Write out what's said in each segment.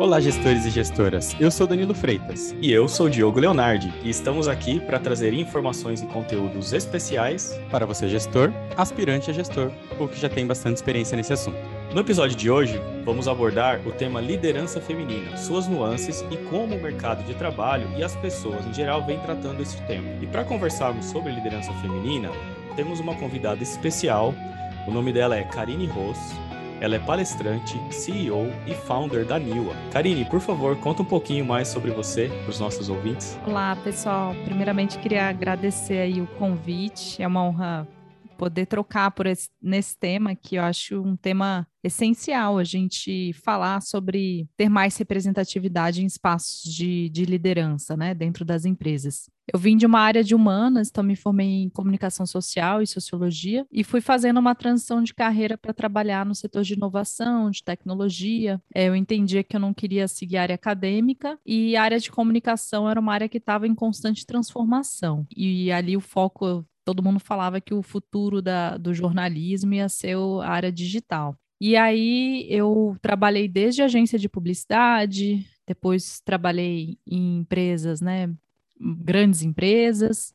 Olá, gestores e gestoras. Eu sou Danilo Freitas. E eu sou Diogo Leonardi. E estamos aqui para trazer informações e conteúdos especiais para você, gestor, aspirante a gestor, ou que já tem bastante experiência nesse assunto. No episódio de hoje, vamos abordar o tema liderança feminina, suas nuances e como o mercado de trabalho e as pessoas em geral vêm tratando esse tema. E para conversarmos sobre liderança feminina, temos uma convidada especial. O nome dela é Karine Ross. Ela é palestrante, CEO e founder da Niwa. Karine, por favor, conta um pouquinho mais sobre você para os nossos ouvintes. Olá, pessoal. Primeiramente, queria agradecer aí o convite. É uma honra poder trocar por esse, nesse tema, que eu acho um tema essencial a gente falar sobre ter mais representatividade em espaços de, de liderança, né, dentro das empresas. Eu vim de uma área de humanas, então me formei em comunicação social e sociologia e fui fazendo uma transição de carreira para trabalhar no setor de inovação, de tecnologia. É, eu entendia que eu não queria seguir a área acadêmica e a área de comunicação era uma área que estava em constante transformação. E ali o foco todo mundo falava que o futuro da, do jornalismo ia ser a área digital. E aí eu trabalhei desde agência de publicidade, depois trabalhei em empresas, né, grandes empresas,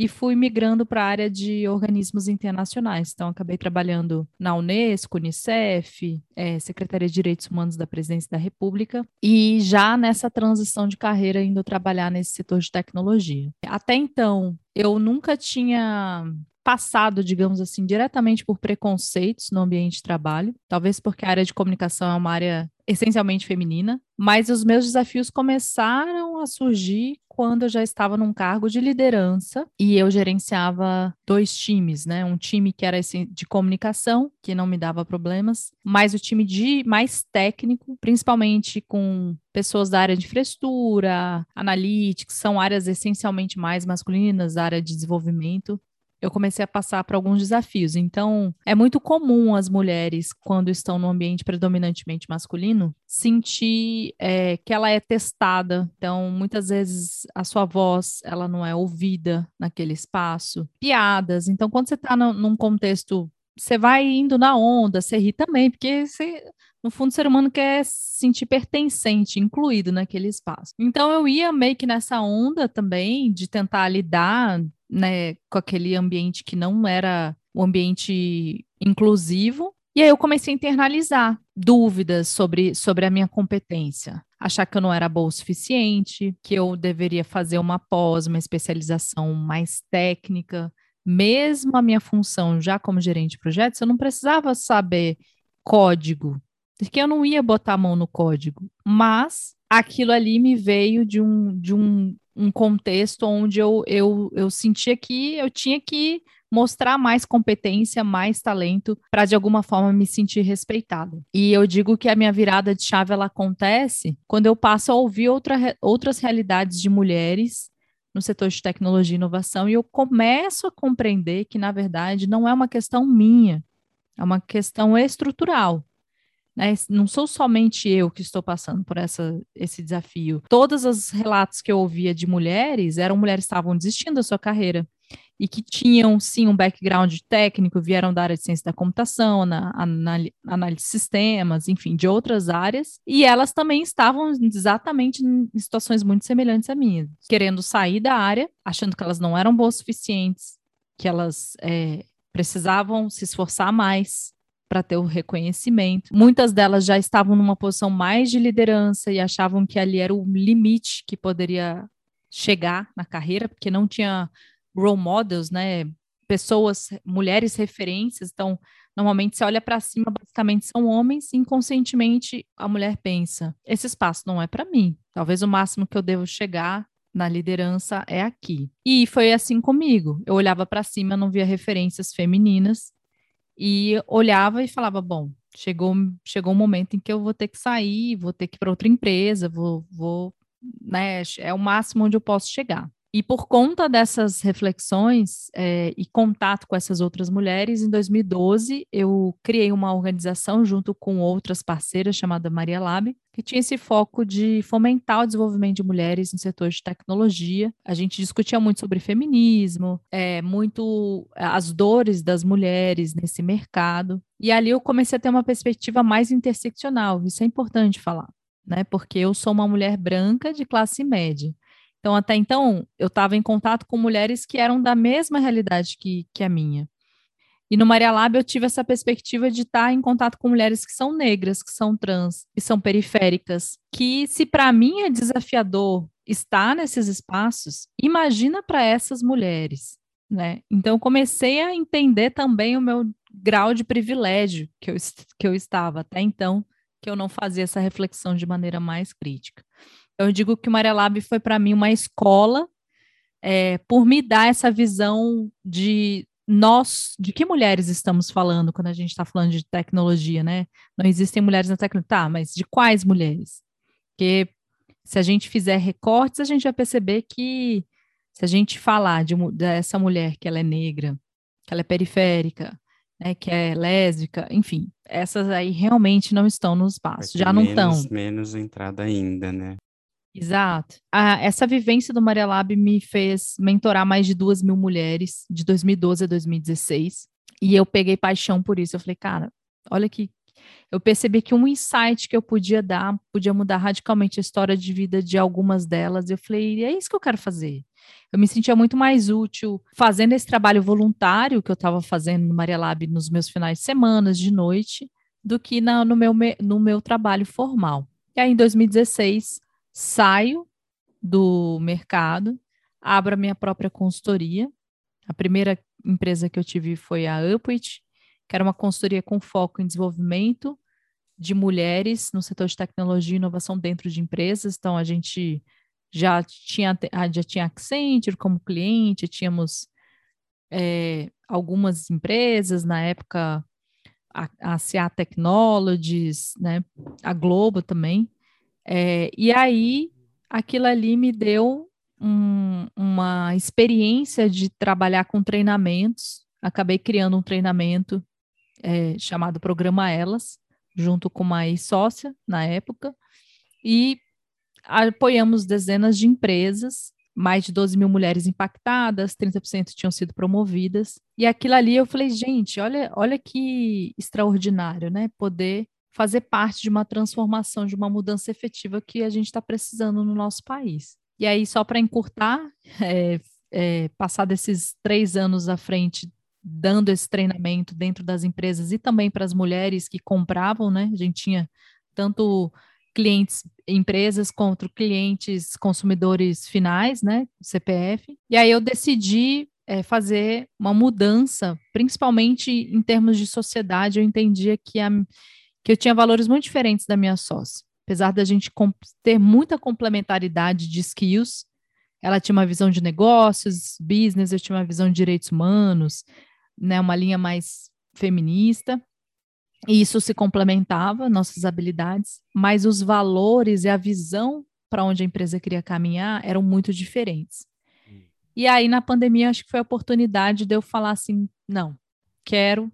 e fui migrando para a área de organismos internacionais. Então, acabei trabalhando na Unesco, Unicef, é, Secretaria de Direitos Humanos da Presidência da República, e já nessa transição de carreira, indo trabalhar nesse setor de tecnologia. Até então, eu nunca tinha passado, digamos assim, diretamente por preconceitos no ambiente de trabalho, talvez porque a área de comunicação é uma área essencialmente feminina, mas os meus desafios começaram a surgir quando eu já estava num cargo de liderança e eu gerenciava dois times, né? Um time que era de comunicação, que não me dava problemas, mas o time de mais técnico, principalmente com pessoas da área de infraestrutura, analytics, são áreas essencialmente mais masculinas, área de desenvolvimento eu comecei a passar por alguns desafios. Então, é muito comum as mulheres, quando estão no ambiente predominantemente masculino, sentir é, que ela é testada. Então, muitas vezes a sua voz ela não é ouvida naquele espaço. Piadas. Então, quando você está num contexto, você vai indo na onda, você ri também, porque você no fundo, o ser humano quer se sentir pertencente, incluído naquele espaço. Então, eu ia meio que nessa onda também de tentar lidar né, com aquele ambiente que não era um ambiente inclusivo. E aí eu comecei a internalizar dúvidas sobre, sobre a minha competência. Achar que eu não era boa o suficiente, que eu deveria fazer uma pós, uma especialização mais técnica. Mesmo a minha função já como gerente de projetos, eu não precisava saber código, porque eu não ia botar a mão no código. Mas aquilo ali me veio de um, de um um contexto onde eu, eu, eu sentia que eu tinha que mostrar mais competência, mais talento, para de alguma forma me sentir respeitado. E eu digo que a minha virada de chave ela acontece quando eu passo a ouvir outra, outras realidades de mulheres no setor de tecnologia e inovação e eu começo a compreender que, na verdade, não é uma questão minha, é uma questão estrutural. Né? Não sou somente eu que estou passando por essa, esse desafio. Todos os relatos que eu ouvia de mulheres eram mulheres que estavam desistindo da sua carreira e que tinham, sim, um background técnico, vieram da área de ciência da computação, na, análise de sistemas, enfim, de outras áreas, e elas também estavam exatamente em situações muito semelhantes à minha, querendo sair da área, achando que elas não eram boas o suficientes, que elas é, precisavam se esforçar mais, para ter o reconhecimento. Muitas delas já estavam numa posição mais de liderança e achavam que ali era o limite que poderia chegar na carreira, porque não tinha role models, né? Pessoas, mulheres referências. Então, normalmente você olha para cima, basicamente são homens, e inconscientemente a mulher pensa: esse espaço não é para mim. Talvez o máximo que eu devo chegar na liderança é aqui. E foi assim comigo. Eu olhava para cima, não via referências femininas e olhava e falava: bom, chegou, chegou um momento em que eu vou ter que sair, vou ter que ir para outra empresa, vou, vou, né, é o máximo onde eu posso chegar. E por conta dessas reflexões é, e contato com essas outras mulheres, em 2012 eu criei uma organização junto com outras parceiras chamada Maria Lab, que tinha esse foco de fomentar o desenvolvimento de mulheres no setor de tecnologia. A gente discutia muito sobre feminismo, é, muito as dores das mulheres nesse mercado. E ali eu comecei a ter uma perspectiva mais interseccional, isso é importante falar. né? Porque eu sou uma mulher branca de classe média. Então, até então, eu estava em contato com mulheres que eram da mesma realidade que, que a minha. E no Maria Lab eu tive essa perspectiva de estar em contato com mulheres que são negras, que são trans, que são periféricas, que se para mim é desafiador estar nesses espaços, imagina para essas mulheres, né? Então comecei a entender também o meu grau de privilégio que eu, que eu estava até então, que eu não fazia essa reflexão de maneira mais crítica. Eu digo que o Maria Lab foi para mim uma escola é, por me dar essa visão de nós, de que mulheres estamos falando quando a gente está falando de tecnologia, né? Não existem mulheres na tecnologia. Tá, mas de quais mulheres? Porque se a gente fizer recortes, a gente vai perceber que se a gente falar de, dessa mulher que ela é negra, que ela é periférica, né, que é lésbica, enfim, essas aí realmente não estão no espaço, já não estão. Menos entrada ainda, né? Exato. A, essa vivência do Maria Lab me fez mentorar mais de duas mil mulheres, de 2012 a 2016. E eu peguei paixão por isso. Eu falei, cara, olha que. Eu percebi que um insight que eu podia dar podia mudar radicalmente a história de vida de algumas delas. Eu falei, é isso que eu quero fazer. Eu me sentia muito mais útil fazendo esse trabalho voluntário que eu estava fazendo no Maria Lab nos meus finais de semana, de noite, do que na, no, meu, no meu trabalho formal. E aí, em 2016, saio do mercado, abro a minha própria consultoria. A primeira empresa que eu tive foi a Upwit, que era uma consultoria com foco em desenvolvimento de mulheres no setor de tecnologia e inovação dentro de empresas. Então, a gente já tinha, já tinha Accenture como cliente, tínhamos é, algumas empresas, na época a, a CA Technologies, né, a Globo também, é, e aí, aquilo ali me deu um, uma experiência de trabalhar com treinamentos. Acabei criando um treinamento é, chamado Programa Elas, junto com uma sócia na época, e apoiamos dezenas de empresas, mais de 12 mil mulheres impactadas, 30% tinham sido promovidas. E aquilo ali eu falei, gente, olha, olha que extraordinário, né? Poder fazer parte de uma transformação, de uma mudança efetiva que a gente está precisando no nosso país. E aí, só para encurtar, é, é, passar desses três anos à frente, dando esse treinamento dentro das empresas e também para as mulheres que compravam, né? A gente tinha tanto clientes, empresas, contra clientes, consumidores finais, né? CPF. E aí eu decidi é, fazer uma mudança, principalmente em termos de sociedade. Eu entendia que a que eu tinha valores muito diferentes da minha sócia. Apesar da gente ter muita complementaridade de skills, ela tinha uma visão de negócios, business, eu tinha uma visão de direitos humanos, né, uma linha mais feminista. E isso se complementava, nossas habilidades, mas os valores e a visão para onde a empresa queria caminhar eram muito diferentes. Hum. E aí, na pandemia, acho que foi a oportunidade de eu falar assim: não, quero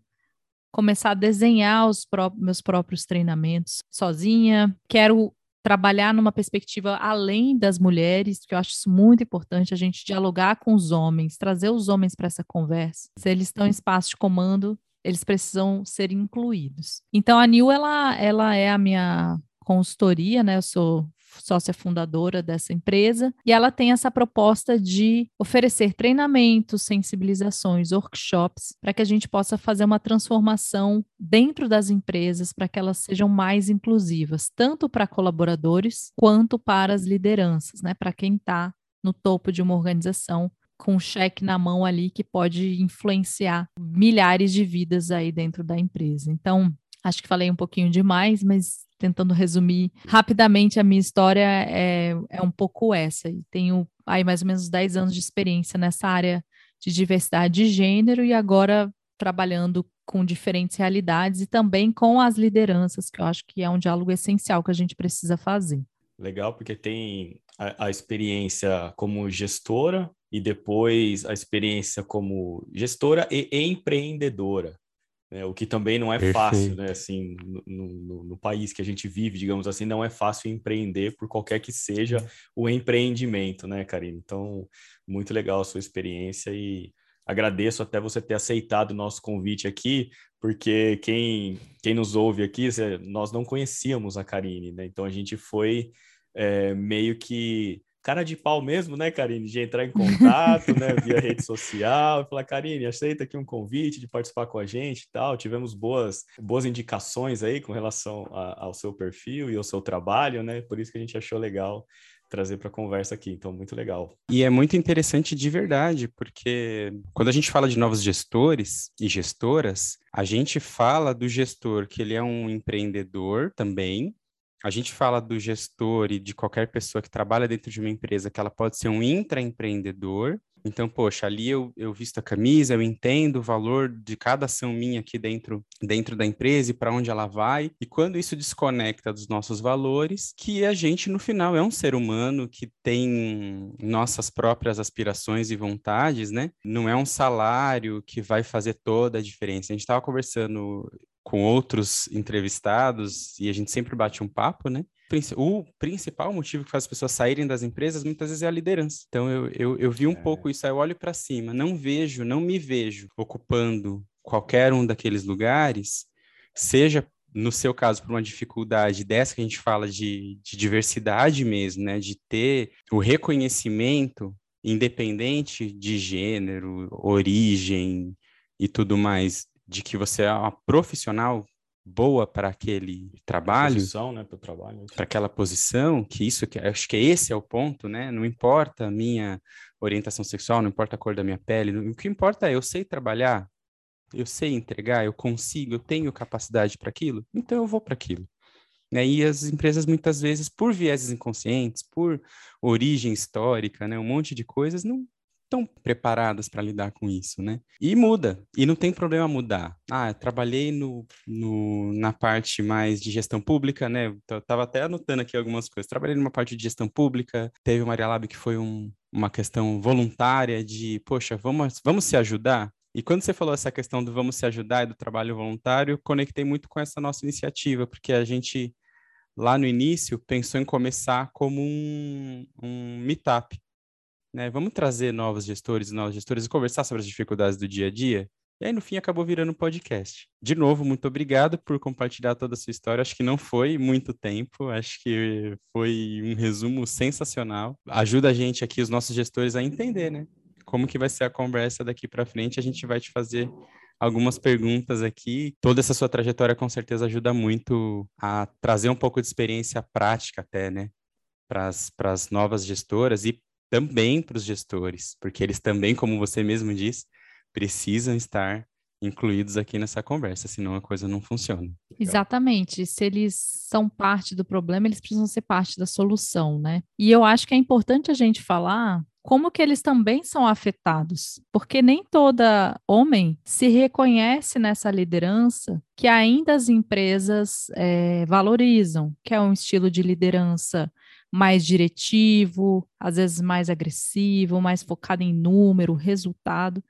começar a desenhar os pró meus próprios treinamentos sozinha. Quero trabalhar numa perspectiva além das mulheres, que eu acho isso muito importante, a gente dialogar com os homens, trazer os homens para essa conversa. Se eles estão em espaço de comando, eles precisam ser incluídos. Então a Nil ela, ela é a minha consultoria, né? Eu sou sócia fundadora dessa empresa, e ela tem essa proposta de oferecer treinamentos, sensibilizações, workshops, para que a gente possa fazer uma transformação dentro das empresas, para que elas sejam mais inclusivas, tanto para colaboradores quanto para as lideranças, né? Para quem está no topo de uma organização com um cheque na mão ali que pode influenciar milhares de vidas aí dentro da empresa. Então, acho que falei um pouquinho demais, mas tentando resumir rapidamente a minha história, é, é um pouco essa. E tenho aí mais ou menos 10 anos de experiência nessa área de diversidade de gênero e agora trabalhando com diferentes realidades e também com as lideranças, que eu acho que é um diálogo essencial que a gente precisa fazer. Legal, porque tem a, a experiência como gestora e depois a experiência como gestora e empreendedora. Né? O que também não é Perfeito. fácil, né? Assim, no, no, no, país que a gente vive, digamos assim, não é fácil empreender por qualquer que seja o empreendimento, né, Karine? Então, muito legal a sua experiência e Agradeço até você ter aceitado o nosso convite aqui, porque quem, quem nos ouve aqui, nós não conhecíamos a Karine, né? Então a gente foi é, meio que cara de pau mesmo, né, Karine, de entrar em contato, né, via rede social, e falar, Karine, aceita aqui um convite de participar com a gente e tal. Tivemos boas, boas indicações aí com relação a, ao seu perfil e ao seu trabalho, né? Por isso que a gente achou legal trazer para conversa aqui. Então, muito legal. E é muito interessante de verdade, porque quando a gente fala de novos gestores e gestoras, a gente fala do gestor que ele é um empreendedor também, a gente fala do gestor e de qualquer pessoa que trabalha dentro de uma empresa que ela pode ser um intraempreendedor. Então, poxa, ali eu, eu visto a camisa, eu entendo o valor de cada ação minha aqui dentro, dentro da empresa e para onde ela vai. E quando isso desconecta dos nossos valores, que a gente, no final, é um ser humano que tem nossas próprias aspirações e vontades, né? Não é um salário que vai fazer toda a diferença. A gente estava conversando com outros entrevistados e a gente sempre bate um papo, né? O principal motivo que faz as pessoas saírem das empresas muitas vezes é a liderança. Então eu, eu, eu vi um é. pouco isso, aí eu olho para cima, não vejo, não me vejo ocupando qualquer um daqueles lugares, seja no seu caso, por uma dificuldade dessa que a gente fala de, de diversidade mesmo, né? De ter o reconhecimento independente de gênero, origem e tudo mais, de que você é uma profissional boa para aquele trabalho, né, para aquela posição, que isso que acho que esse é o ponto, né? Não importa a minha orientação sexual, não importa a cor da minha pele, o que importa é eu sei trabalhar, eu sei entregar, eu consigo, eu tenho capacidade para aquilo, então eu vou para aquilo. Né? E as empresas muitas vezes, por vieses inconscientes, por origem histórica, né, um monte de coisas, não estão preparadas para lidar com isso, né? E muda, e não tem problema mudar. Ah, trabalhei no, no, na parte mais de gestão pública, né? Eu tava até anotando aqui algumas coisas. Trabalhei numa parte de gestão pública, teve o Maria Lab que foi um, uma questão voluntária de, poxa, vamos, vamos se ajudar? E quando você falou essa questão do vamos se ajudar e do trabalho voluntário, conectei muito com essa nossa iniciativa, porque a gente, lá no início, pensou em começar como um, um meetup né? Vamos trazer novos gestores e novos gestores e conversar sobre as dificuldades do dia a dia. E aí, no fim, acabou virando um podcast. De novo, muito obrigado por compartilhar toda a sua história. Acho que não foi muito tempo, acho que foi um resumo sensacional. Ajuda a gente aqui, os nossos gestores, a entender, né? Como que vai ser a conversa daqui para frente. A gente vai te fazer algumas perguntas aqui. Toda essa sua trajetória, com certeza, ajuda muito a trazer um pouco de experiência prática até, né? Para as novas gestoras e também para os gestores, porque eles também, como você mesmo disse, precisam estar incluídos aqui nessa conversa, senão a coisa não funciona. Legal. Exatamente. Se eles são parte do problema, eles precisam ser parte da solução, né? E eu acho que é importante a gente falar como que eles também são afetados, porque nem toda homem se reconhece nessa liderança que ainda as empresas é, valorizam, que é um estilo de liderança mais diretivo, às vezes mais agressivo, mais focado em número, resultado.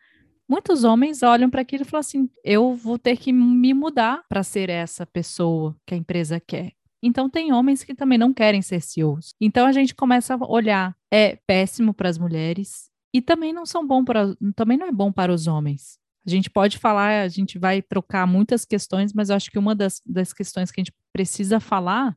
Muitos homens olham para aquilo e falam assim: eu vou ter que me mudar para ser essa pessoa que a empresa quer. Então, tem homens que também não querem ser CEOs. Então, a gente começa a olhar: é péssimo para as mulheres e também não são bom para, também não é bom para os homens. A gente pode falar, a gente vai trocar muitas questões, mas eu acho que uma das, das questões que a gente precisa falar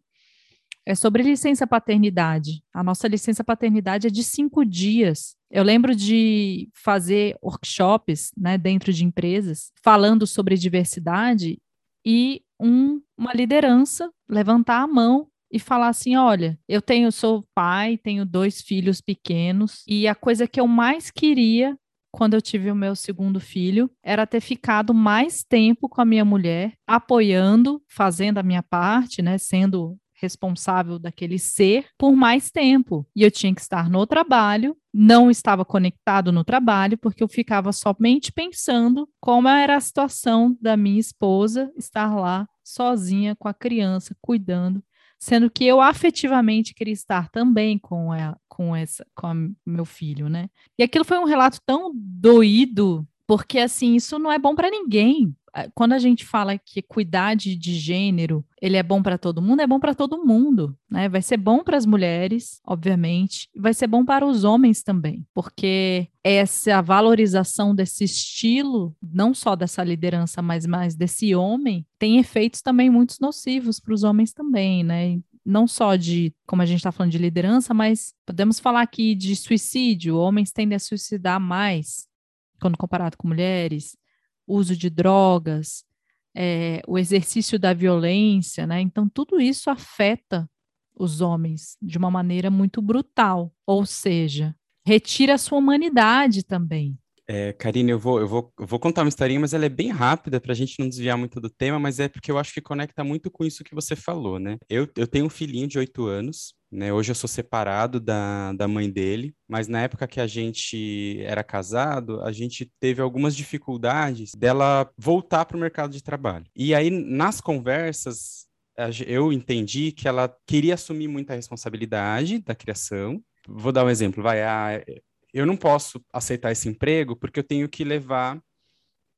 é sobre licença paternidade. A nossa licença paternidade é de cinco dias. Eu lembro de fazer workshops né, dentro de empresas falando sobre diversidade e um, uma liderança levantar a mão e falar assim: olha, eu tenho, sou pai, tenho dois filhos pequenos, e a coisa que eu mais queria quando eu tive o meu segundo filho, era ter ficado mais tempo com a minha mulher, apoiando, fazendo a minha parte, né, sendo responsável daquele ser por mais tempo. E eu tinha que estar no trabalho, não estava conectado no trabalho, porque eu ficava somente pensando como era a situação da minha esposa estar lá sozinha com a criança, cuidando, sendo que eu afetivamente queria estar também com ela, com essa, com meu filho, né? E aquilo foi um relato tão doído porque assim, isso não é bom para ninguém. Eh, quando a gente fala que equidade de gênero, ele é bom para todo mundo, é bom para todo mundo, né? Vai ser bom para as mulheres, obviamente, vai ser bom para os homens também, porque essa valorização desse estilo, não só dessa liderança, mas mais desse homem, tem efeitos também muito nocivos para os homens também, né? não só de, como a gente está falando de liderança, mas podemos falar aqui de suicídio. Homens tendem a suicidar mais quando comparado com mulheres, uso de drogas, é, o exercício da violência, né? Então, tudo isso afeta os homens de uma maneira muito brutal, ou seja, retira a sua humanidade também. É, Karine, eu vou, eu, vou, eu vou contar uma historinha, mas ela é bem rápida para a gente não desviar muito do tema, mas é porque eu acho que conecta muito com isso que você falou, né? Eu, eu tenho um filhinho de oito anos, né? Hoje eu sou separado da, da mãe dele, mas na época que a gente era casado, a gente teve algumas dificuldades dela voltar para o mercado de trabalho. E aí, nas conversas, eu entendi que ela queria assumir muita responsabilidade da criação. Vou dar um exemplo, vai, a, eu não posso aceitar esse emprego porque eu tenho que levar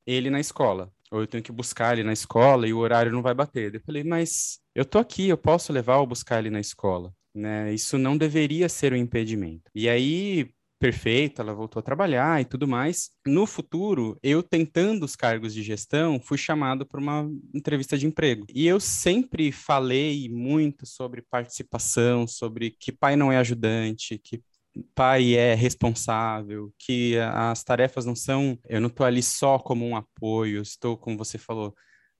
ele na escola, ou eu tenho que buscar ele na escola e o horário não vai bater. Eu falei, mas eu tô aqui, eu posso levar ou buscar ele na escola, né? Isso não deveria ser um impedimento. E aí, perfeito, ela voltou a trabalhar e tudo mais. No futuro, eu tentando os cargos de gestão, fui chamado para uma entrevista de emprego. E eu sempre falei muito sobre participação, sobre que pai não é ajudante, que pai é responsável, que as tarefas não são, eu não estou ali só como um apoio, estou, como você falou,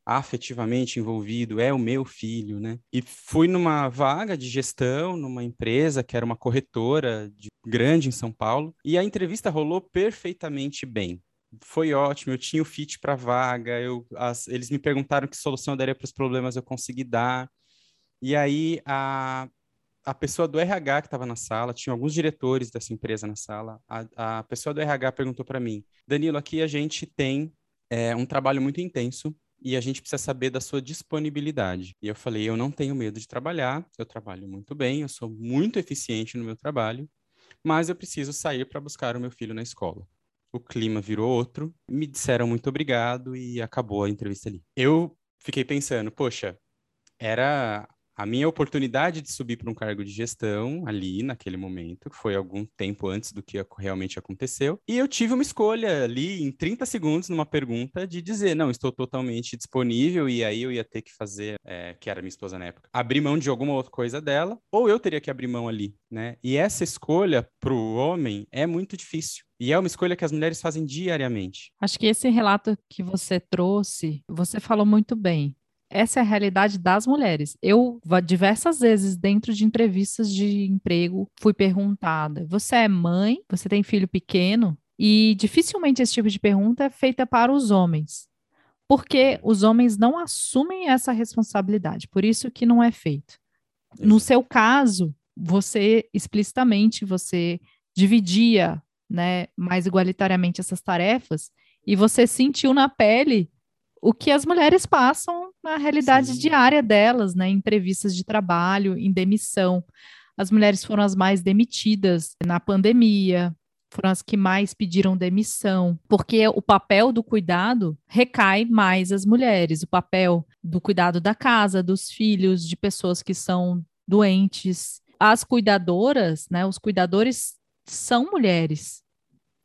afetivamente envolvido, é o meu filho, né? E fui numa vaga de gestão numa empresa que era uma corretora de, grande em São Paulo, e a entrevista rolou perfeitamente bem. Foi ótimo, eu tinha o fit para vaga, eu, as, eles me perguntaram que solução eu daria para os problemas, eu consegui dar. E aí a a pessoa do RH que estava na sala, tinha alguns diretores dessa empresa na sala, a, a pessoa do RH perguntou para mim, Danilo, aqui a gente tem é, um trabalho muito intenso e a gente precisa saber da sua disponibilidade. E eu falei, eu não tenho medo de trabalhar, eu trabalho muito bem, eu sou muito eficiente no meu trabalho, mas eu preciso sair para buscar o meu filho na escola. O clima virou outro, me disseram muito obrigado e acabou a entrevista ali. Eu fiquei pensando, poxa, era a minha oportunidade de subir para um cargo de gestão ali naquele momento, que foi algum tempo antes do que realmente aconteceu, e eu tive uma escolha ali em 30 segundos numa pergunta de dizer, não, estou totalmente disponível, e aí eu ia ter que fazer, é, que era minha esposa na época, abrir mão de alguma outra coisa dela, ou eu teria que abrir mão ali, né? E essa escolha para o homem é muito difícil. E é uma escolha que as mulheres fazem diariamente. Acho que esse relato que você trouxe, você falou muito bem essa é a realidade das mulheres. Eu, diversas vezes, dentro de entrevistas de emprego, fui perguntada: você é mãe? Você tem filho pequeno? E dificilmente esse tipo de pergunta é feita para os homens, porque os homens não assumem essa responsabilidade, por isso que não é feito. No seu caso, você explicitamente você dividia, né, mais igualitariamente essas tarefas e você sentiu na pele o que as mulheres passam na realidade Sim. diária delas, né? Em entrevistas de trabalho, em demissão. As mulheres foram as mais demitidas na pandemia, foram as que mais pediram demissão, porque o papel do cuidado recai mais às mulheres, o papel do cuidado da casa, dos filhos, de pessoas que são doentes. As cuidadoras, né, os cuidadores são mulheres.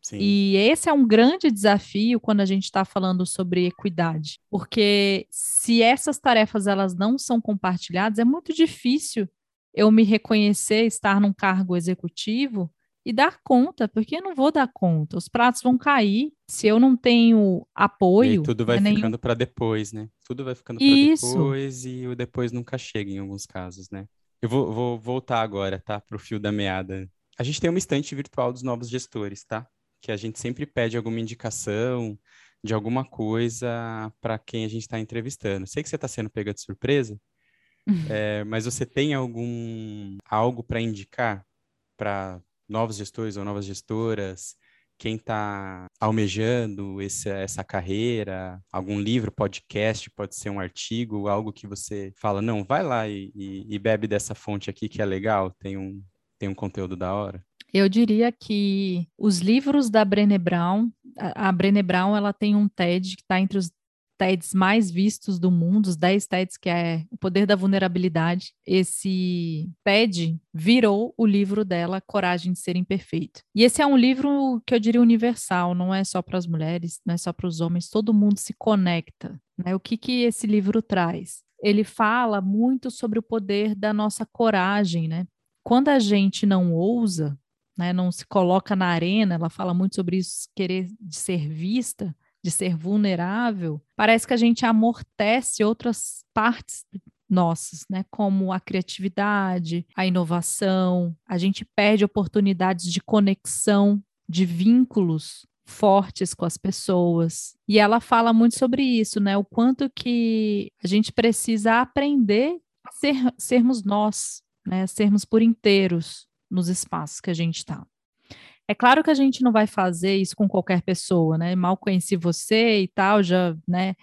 Sim. E esse é um grande desafio quando a gente está falando sobre equidade, porque se essas tarefas elas não são compartilhadas, é muito difícil eu me reconhecer estar num cargo executivo e dar conta, porque eu não vou dar conta. Os pratos vão cair se eu não tenho apoio. E tudo vai né, ficando nenhum... para depois, né? Tudo vai ficando para depois e o depois nunca chega em alguns casos, né? Eu vou, vou voltar agora, tá? Para o fio da meada. A gente tem uma estante virtual dos novos gestores, tá? Que a gente sempre pede alguma indicação de alguma coisa para quem a gente está entrevistando. Sei que você está sendo pega de surpresa, é, mas você tem algum algo para indicar para novos gestores ou novas gestoras? Quem está almejando esse, essa carreira, algum livro, podcast, pode ser um artigo, algo que você fala, não, vai lá e, e, e bebe dessa fonte aqui que é legal, tem um, tem um conteúdo da hora? Eu diria que os livros da Brené Brown a Brené Brown ela tem um TED que está entre os TEDs mais vistos do mundo, os 10 TEDs, que é O Poder da Vulnerabilidade. Esse TED virou o livro dela, Coragem de Ser Imperfeito. E esse é um livro que eu diria universal, não é só para as mulheres, não é só para os homens, todo mundo se conecta. Né? O que, que esse livro traz? Ele fala muito sobre o poder da nossa coragem, né? Quando a gente não ousa, né, não se coloca na arena, ela fala muito sobre isso, querer de ser vista, de ser vulnerável, parece que a gente amortece outras partes nossas, né? Como a criatividade, a inovação, a gente perde oportunidades de conexão, de vínculos fortes com as pessoas. E ela fala muito sobre isso, né? O quanto que a gente precisa aprender a ser, sermos nós, né? Sermos por inteiros nos espaços que a gente está. É claro que a gente não vai fazer isso com qualquer pessoa, né? Mal conheci você e tal, já, né?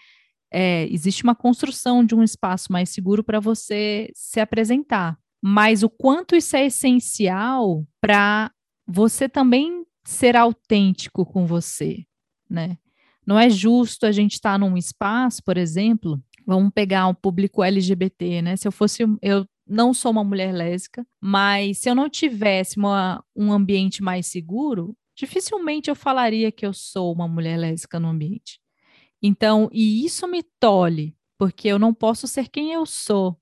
É, existe uma construção de um espaço mais seguro para você se apresentar. Mas o quanto isso é essencial para você também ser autêntico com você, né? Não é justo a gente estar tá num espaço, por exemplo, vamos pegar um público LGBT, né? Se eu fosse, eu não sou uma mulher lésbica, mas se eu não tivesse uma, um ambiente mais seguro, dificilmente eu falaria que eu sou uma mulher lésbica no ambiente. Então, e isso me tolhe, porque eu não posso ser quem eu sou.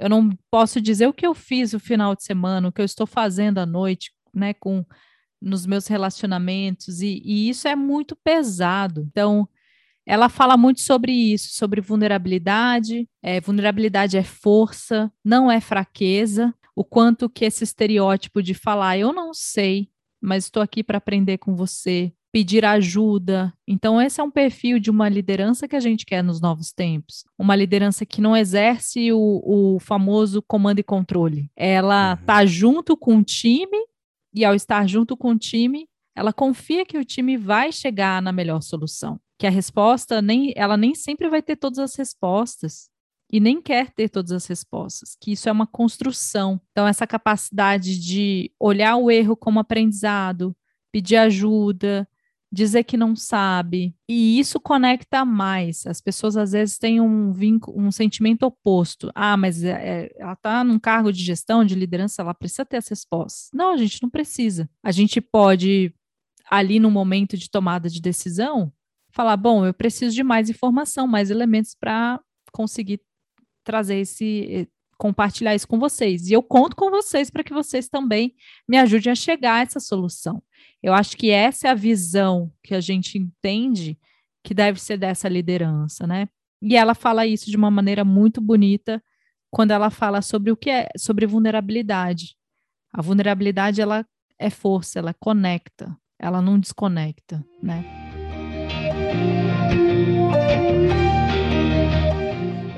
Eu não posso dizer o que eu fiz no final de semana, o que eu estou fazendo à noite, né, com nos meus relacionamentos, e, e isso é muito pesado. Então, ela fala muito sobre isso, sobre vulnerabilidade. É, vulnerabilidade é força, não é fraqueza. O quanto que esse estereótipo de falar, eu não sei, mas estou aqui para aprender com você, pedir ajuda. Então, esse é um perfil de uma liderança que a gente quer nos novos tempos. Uma liderança que não exerce o, o famoso comando e controle. Ela está uhum. junto com o time, e ao estar junto com o time, ela confia que o time vai chegar na melhor solução que a resposta nem ela nem sempre vai ter todas as respostas e nem quer ter todas as respostas, que isso é uma construção. Então essa capacidade de olhar o erro como aprendizado, pedir ajuda, dizer que não sabe, e isso conecta mais. As pessoas às vezes têm um vínculo, um sentimento oposto. Ah, mas é, é ela está num cargo de gestão, de liderança, ela precisa ter as respostas. Não, a gente não precisa. A gente pode ali no momento de tomada de decisão falar, bom, eu preciso de mais informação, mais elementos para conseguir trazer esse, compartilhar isso com vocês. E eu conto com vocês para que vocês também me ajudem a chegar a essa solução. Eu acho que essa é a visão que a gente entende que deve ser dessa liderança, né? E ela fala isso de uma maneira muito bonita quando ela fala sobre o que é sobre vulnerabilidade. A vulnerabilidade ela é força, ela conecta, ela não desconecta, né?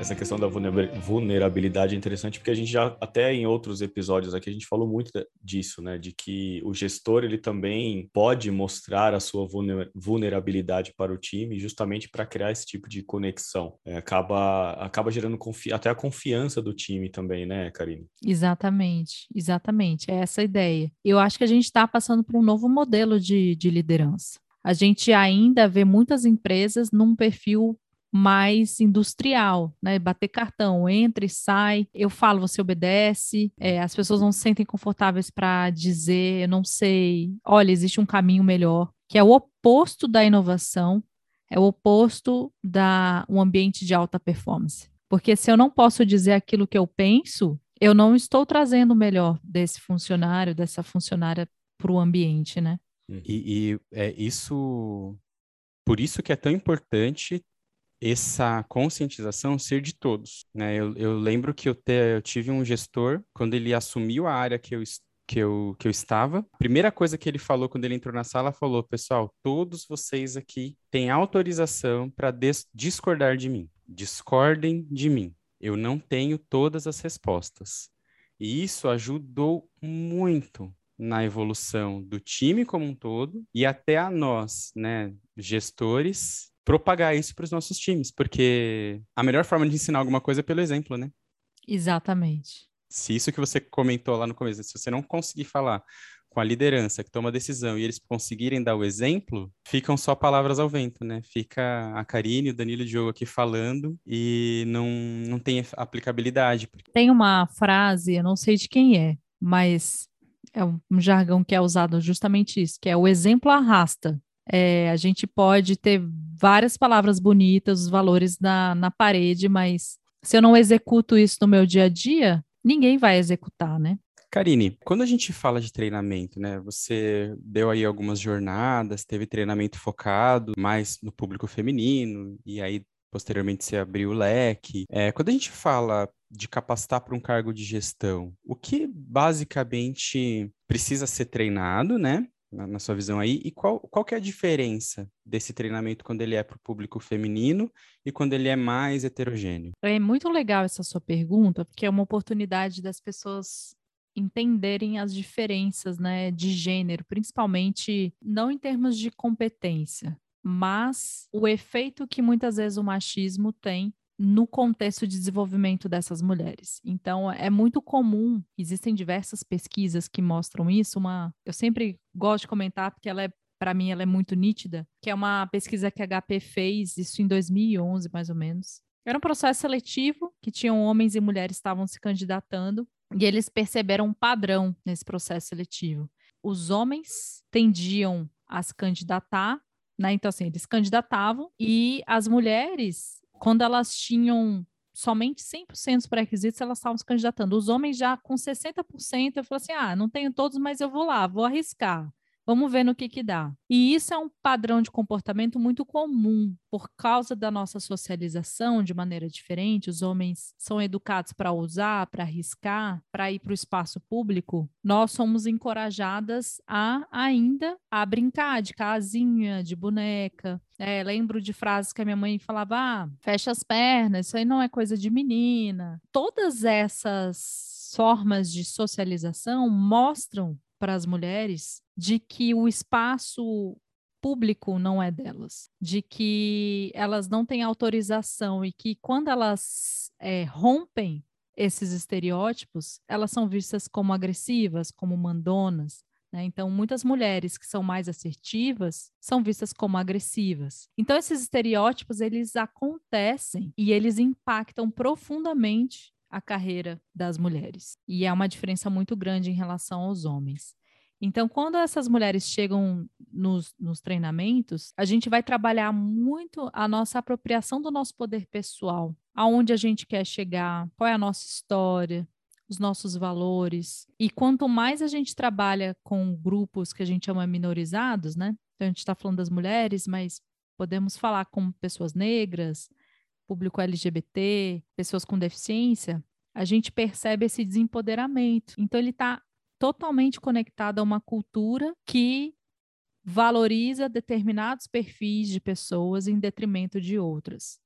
Essa questão da vulnerabilidade é interessante porque a gente já até em outros episódios aqui a gente falou muito disso, né, de que o gestor ele também pode mostrar a sua vulnerabilidade para o time justamente para criar esse tipo de conexão. É, acaba acaba gerando até a confiança do time também, né, Karine? Exatamente, exatamente, é essa a ideia. Eu acho que a gente está passando por um novo modelo de, de liderança. A gente ainda vê muitas empresas num perfil mais industrial, né? Bater cartão, entra e sai. Eu falo, você obedece. É, as pessoas não se sentem confortáveis para dizer, eu não sei. Olha, existe um caminho melhor, que é o oposto da inovação, é o oposto da um ambiente de alta performance. Porque se eu não posso dizer aquilo que eu penso, eu não estou trazendo o melhor desse funcionário, dessa funcionária para o ambiente, né? E, e é isso, por isso que é tão importante essa conscientização ser de todos, né? Eu, eu lembro que eu, te, eu, tive um gestor, quando ele assumiu a área que eu, que, eu, que eu estava, a primeira coisa que ele falou quando ele entrou na sala, falou, pessoal, todos vocês aqui têm autorização para discordar de mim. Discordem de mim. Eu não tenho todas as respostas. E isso ajudou muito na evolução do time como um todo e até a nós, né, gestores, propagar isso para os nossos times, porque a melhor forma de ensinar alguma coisa é pelo exemplo, né? Exatamente. Se isso que você comentou lá no começo, se você não conseguir falar com a liderança que toma a decisão e eles conseguirem dar o exemplo, ficam só palavras ao vento, né? Fica a Karine e o Danilo Diogo aqui falando e não, não tem aplicabilidade. Tem uma frase, eu não sei de quem é, mas é um jargão que é usado justamente isso, que é o exemplo arrasta. É, a gente pode ter várias palavras bonitas, os valores na, na parede, mas se eu não executo isso no meu dia a dia, ninguém vai executar, né? Karine, quando a gente fala de treinamento, né? Você deu aí algumas jornadas, teve treinamento focado mais no público feminino, e aí posteriormente você abriu o leque. É, quando a gente fala de capacitar para um cargo de gestão, o que basicamente precisa ser treinado, né? Na, sua visão aí, e qual, qual que é a diferença desse treinamento quando ele é para o público feminino e quando ele é mais heterogêneo? É muito legal essa sua pergunta, porque é uma oportunidade das pessoas entenderem as diferenças né, de gênero, principalmente não em termos de competência, mas o efeito que muitas vezes o machismo tem no contexto de desenvolvimento dessas mulheres. Então, é muito comum, existem diversas pesquisas que mostram isso, uma, eu sempre gosto de comentar porque ela é para mim ela é muito nítida, que é uma pesquisa que a HP fez, isso em 2011 mais ou menos. Era um processo seletivo que tinham homens e mulheres estavam se candidatando e eles perceberam um padrão nesse processo seletivo. Os homens tendiam a se candidatar, né? Então assim, eles candidatavam e as mulheres quando elas tinham somente 100% dos pré-requisitos, elas estavam se candidatando. Os homens já com 60%, eu falei assim: ah, não tenho todos, mas eu vou lá, vou arriscar. Vamos ver no que que dá. E isso é um padrão de comportamento muito comum por causa da nossa socialização de maneira diferente. Os homens são educados para usar, para arriscar, para ir para o espaço público. Nós somos encorajadas a ainda a brincar de casinha, de boneca. É, lembro de frases que a minha mãe falava: ah, fecha as pernas, isso aí não é coisa de menina. Todas essas formas de socialização mostram para as mulheres de que o espaço público não é delas, de que elas não têm autorização e que quando elas é, rompem esses estereótipos, elas são vistas como agressivas, como mandonas. Né? Então, muitas mulheres que são mais assertivas são vistas como agressivas. Então, esses estereótipos eles acontecem e eles impactam profundamente a carreira das mulheres. E é uma diferença muito grande em relação aos homens. Então, quando essas mulheres chegam nos, nos, treinamentos, a gente vai trabalhar muito a nossa apropriação do nosso poder pessoal, aonde a gente quer chegar, qual é a nossa história, os nossos valores. E quanto mais a gente trabalha com grupos que a gente chama minorizados, né? Então, a gente está falando das mulheres, mas podemos falar com pessoas negras, público LGBT, pessoas com deficiência, a gente percebe esse desempoderamento. Então, ele está totalmente conectado a uma cultura que valoriza determinados perfis de pessoas em detrimento de outras.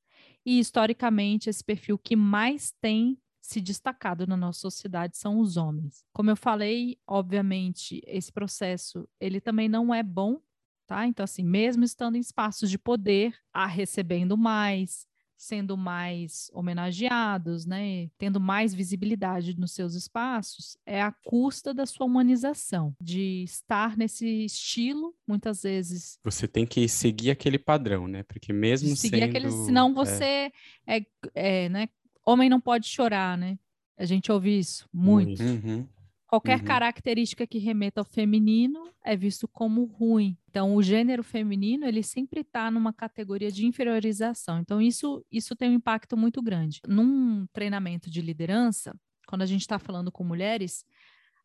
E, historicamente, esse perfil que mais tem se destacado na nossa sociedade são os homens. Como eu falei, obviamente, esse processo, ele também não é bom, tá? Então, assim, mesmo estando em espaços de poder, a recebendo mais, sendo mais homenageados, né, tendo mais visibilidade nos seus espaços, é a custa da sua humanização, de estar nesse estilo, muitas vezes. Você tem que seguir aquele padrão, né? Porque mesmo seguir sendo... aquele, senão é. você é, é, é, né? Homem não pode chorar, né? A gente ouve isso muito. Uhum. Qualquer uhum. característica que remeta ao feminino é visto como ruim. Então, o gênero feminino, ele sempre está numa categoria de inferiorização. Então, isso, isso tem um impacto muito grande. Num treinamento de liderança, quando a gente está falando com mulheres,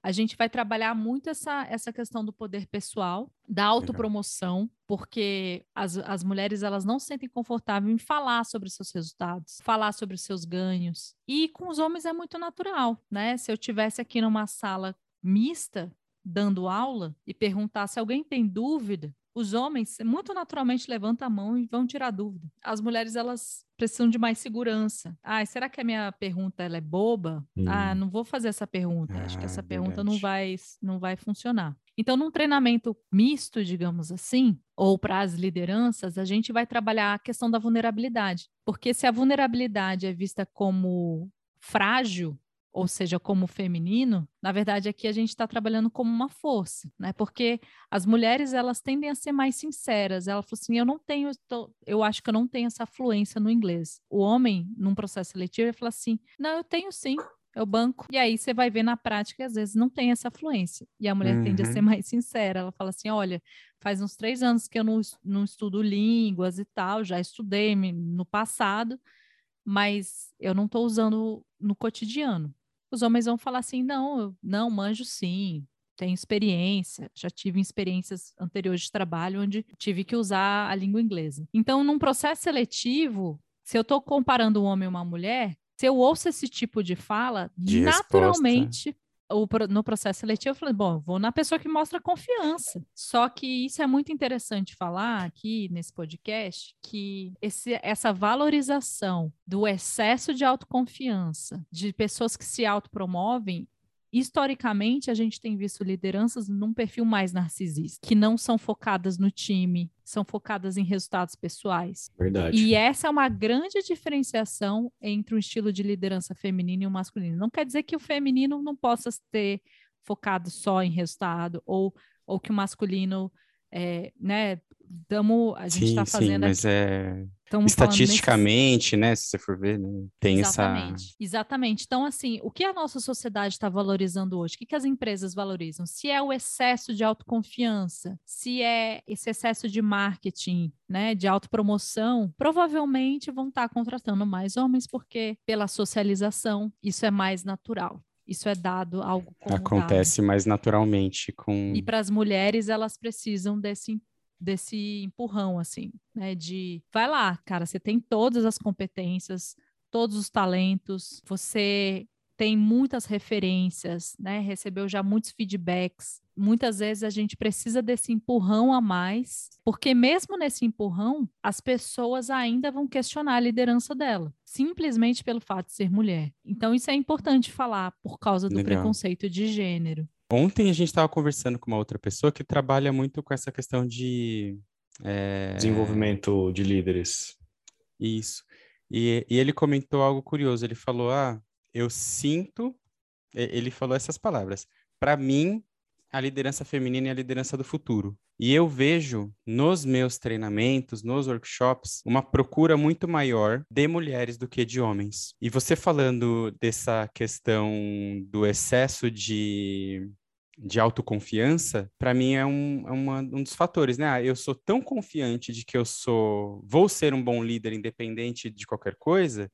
a gente vai trabalhar muito essa, essa questão do poder pessoal, da autopromoção, porque as, as mulheres elas não se sentem confortáveis em falar sobre seus resultados, falar sobre os seus ganhos. E com os homens é muito natural, né? Se eu tivesse aqui numa sala mista, dando aula, e perguntar se alguém tem dúvida, os homens muito naturalmente levantam a mão e vão tirar dúvida. As mulheres elas precisam de mais segurança. Ah, será que a minha pergunta ela é boba? Hum. Ah, não vou fazer essa pergunta. Ah, Acho que essa ah, pergunta não vai não vai funcionar. Então, num treinamento misto, digamos assim, ou para as lideranças, a gente vai trabalhar a questão da vulnerabilidade. Porque se a vulnerabilidade é vista como frágil, ou seja, como feminino, na verdade aqui a gente está trabalhando como uma força, né? Porque as mulheres elas tendem a ser mais sinceras. Ela falou assim: eu não tenho, eu acho que eu não tenho essa fluência no inglês. O homem, num processo seletivo, ele fala assim: não, eu tenho sim. Eu banco. E aí você vai ver na prática que às vezes não tem essa fluência. E a mulher uhum. tende a ser uhum. mais sincera. Ela fala assim: olha, faz uns três anos que eu não, não estudo línguas e tal, já estudei no passado, mas eu não estou usando no cotidiano os homens vão falar assim: não, eu, não, manjo sim, tenho experiência, já tive experiências anteriores de trabalho onde tive que usar a língua inglesa. Então, num processo seletivo, se eu estou comparando um homem e uma mulher, se eu ouço esse tipo de fala, de naturalmente resposta o, no processo seletivo, eu falei, bom, vou na pessoa que mostra confiança. Só que isso é muito interessante falar aqui nesse podcast, que esse, essa valorização do excesso de autoconfiança, de pessoas que se autopromovem, historicamente a gente tem visto lideranças num perfil mais narcisista, que não são focadas no time, são focadas em resultados pessoais. Verdade. E essa é uma grande diferenciação entre um estilo de liderança feminino e o masculino. Não quer dizer que o feminino não possa ter focado só em resultado ou ou que o masculino é, né, Damo, a gente está fazendo. Sim, mas é. Estatisticamente, nesse... né? Se você for ver, né, tem Exatamente. essa. Exatamente. Então, assim, o que a nossa sociedade está valorizando hoje? O que, que as empresas valorizam? Se é o excesso de autoconfiança, se é esse excesso de marketing, né? De autopromoção, provavelmente vão estar tá contratando mais homens, porque pela socialização isso é mais natural. Isso é dado algo como Acontece dado. mais naturalmente com. E para as mulheres, elas precisam desse desse empurrão, assim, né? De vai lá, cara, você tem todas as competências, todos os talentos, você tem muitas referências, né? Recebeu já muitos feedbacks. Muitas vezes a gente precisa desse empurrão a mais, porque mesmo nesse empurrão, as pessoas ainda vão questionar a liderança dela, simplesmente pelo fato de ser mulher. Então isso é importante falar por causa do Legal. preconceito de gênero. Ontem a gente estava conversando com uma outra pessoa que trabalha muito com essa questão de é... desenvolvimento de líderes. Isso. E, e ele comentou algo curioso. Ele falou: Ah, eu sinto. Ele falou essas palavras. Para mim, a liderança feminina é a liderança do futuro. E eu vejo nos meus treinamentos, nos workshops, uma procura muito maior de mulheres do que de homens. E você falando dessa questão do excesso de de autoconfiança, para mim é, um, é uma, um dos fatores, né? Ah, eu sou tão confiante de que eu sou, vou ser um bom líder independente de qualquer coisa,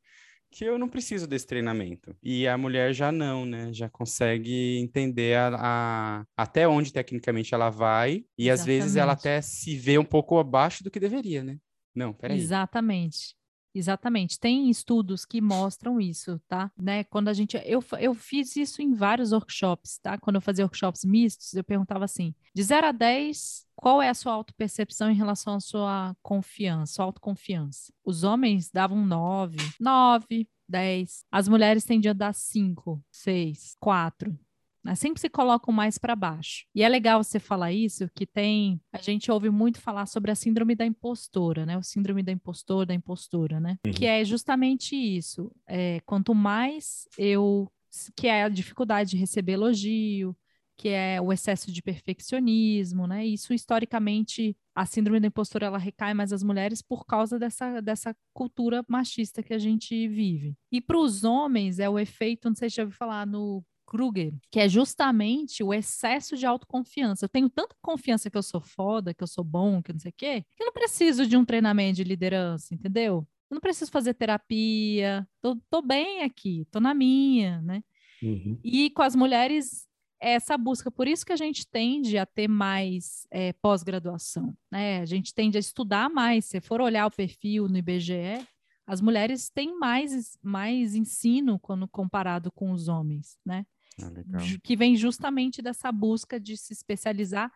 que eu não preciso desse treinamento. E a mulher já não, né? Já consegue entender a, a até onde tecnicamente ela vai e Exatamente. às vezes ela até se vê um pouco abaixo do que deveria, né? Não, peraí. Exatamente. Exatamente, tem estudos que mostram isso, tá? Né? Quando a gente. Eu, eu fiz isso em vários workshops, tá? Quando eu fazia workshops mistos, eu perguntava assim: de 0 a 10, qual é a sua autopercepção em relação à sua confiança, sua autoconfiança? Os homens davam 9, 9, 10. As mulheres tendiam a dar 5, 6, 4 né? Sempre se colocam mais para baixo. E é legal você falar isso, que tem. A gente ouve muito falar sobre a síndrome da impostora, né? O síndrome da impostora, da impostora, né? Uhum. Que é justamente isso. É, quanto mais eu. Que é a dificuldade de receber elogio, que é o excesso de perfeccionismo, né? Isso historicamente a síndrome da impostora ela recai mais as mulheres por causa dessa, dessa cultura machista que a gente vive. E para os homens é o efeito, não sei se já ouviu falar no Kruger, que é justamente o excesso de autoconfiança. Eu tenho tanta confiança que eu sou foda, que eu sou bom, que não sei o quê, que eu não preciso de um treinamento de liderança, entendeu? Eu não preciso fazer terapia, tô, tô bem aqui, tô na minha, né? Uhum. E com as mulheres, essa busca, por isso que a gente tende a ter mais é, pós-graduação, né? A gente tende a estudar mais. Se for olhar o perfil no IBGE, as mulheres têm mais, mais ensino quando comparado com os homens, né? Ah, que vem justamente dessa busca de se especializar,